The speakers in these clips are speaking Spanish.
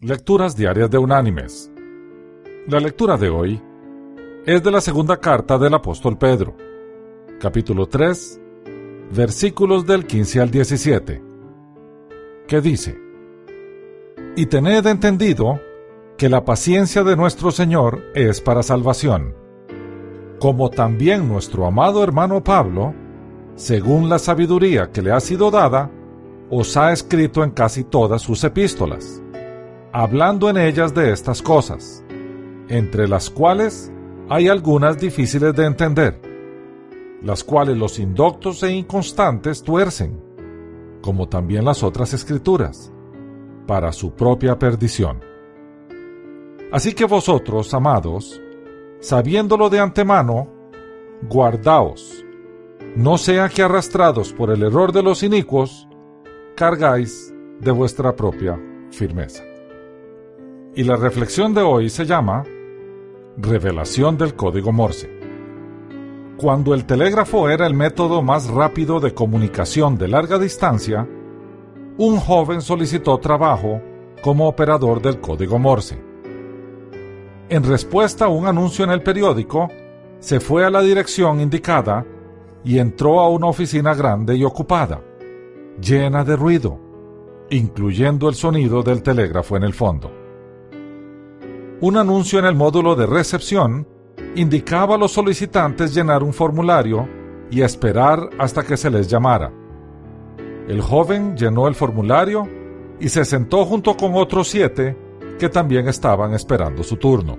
Lecturas Diarias de Unánimes. La lectura de hoy es de la segunda carta del apóstol Pedro, capítulo 3, versículos del 15 al 17, que dice, Y tened entendido que la paciencia de nuestro Señor es para salvación, como también nuestro amado hermano Pablo, según la sabiduría que le ha sido dada, os ha escrito en casi todas sus epístolas hablando en ellas de estas cosas, entre las cuales hay algunas difíciles de entender, las cuales los indoctos e inconstantes tuercen, como también las otras escrituras, para su propia perdición. Así que vosotros, amados, sabiéndolo de antemano, guardaos, no sea que arrastrados por el error de los inicuos, cargáis de vuestra propia firmeza. Y la reflexión de hoy se llama Revelación del Código Morse. Cuando el telégrafo era el método más rápido de comunicación de larga distancia, un joven solicitó trabajo como operador del código Morse. En respuesta a un anuncio en el periódico, se fue a la dirección indicada y entró a una oficina grande y ocupada, llena de ruido, incluyendo el sonido del telégrafo en el fondo. Un anuncio en el módulo de recepción indicaba a los solicitantes llenar un formulario y esperar hasta que se les llamara. El joven llenó el formulario y se sentó junto con otros siete que también estaban esperando su turno.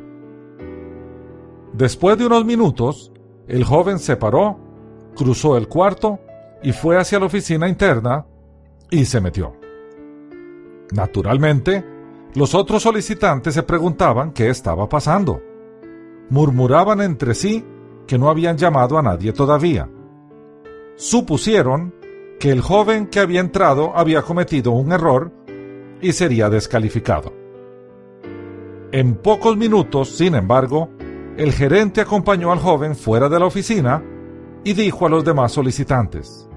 Después de unos minutos, el joven se paró, cruzó el cuarto y fue hacia la oficina interna y se metió. Naturalmente, los otros solicitantes se preguntaban qué estaba pasando. Murmuraban entre sí que no habían llamado a nadie todavía. Supusieron que el joven que había entrado había cometido un error y sería descalificado. En pocos minutos, sin embargo, el gerente acompañó al joven fuera de la oficina y dijo a los demás solicitantes,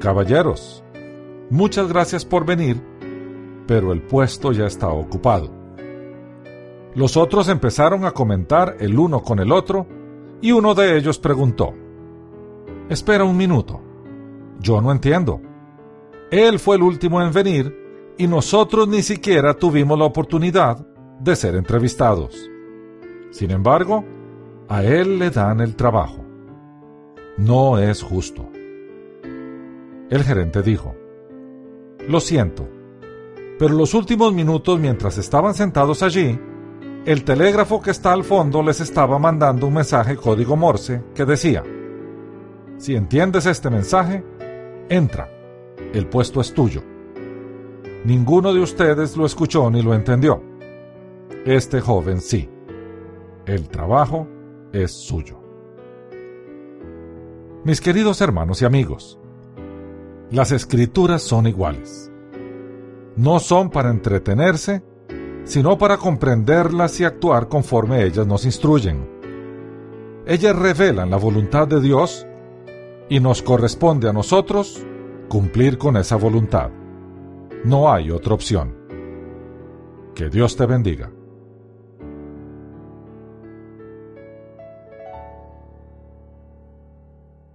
Caballeros, muchas gracias por venir pero el puesto ya está ocupado. Los otros empezaron a comentar el uno con el otro y uno de ellos preguntó, Espera un minuto, yo no entiendo. Él fue el último en venir y nosotros ni siquiera tuvimos la oportunidad de ser entrevistados. Sin embargo, a él le dan el trabajo. No es justo. El gerente dijo, Lo siento, pero los últimos minutos mientras estaban sentados allí, el telégrafo que está al fondo les estaba mandando un mensaje código Morse que decía, si entiendes este mensaje, entra, el puesto es tuyo. Ninguno de ustedes lo escuchó ni lo entendió. Este joven sí. El trabajo es suyo. Mis queridos hermanos y amigos, las escrituras son iguales no son para entretenerse, sino para comprenderlas y actuar conforme ellas nos instruyen. Ellas revelan la voluntad de Dios y nos corresponde a nosotros cumplir con esa voluntad. No hay otra opción. Que Dios te bendiga.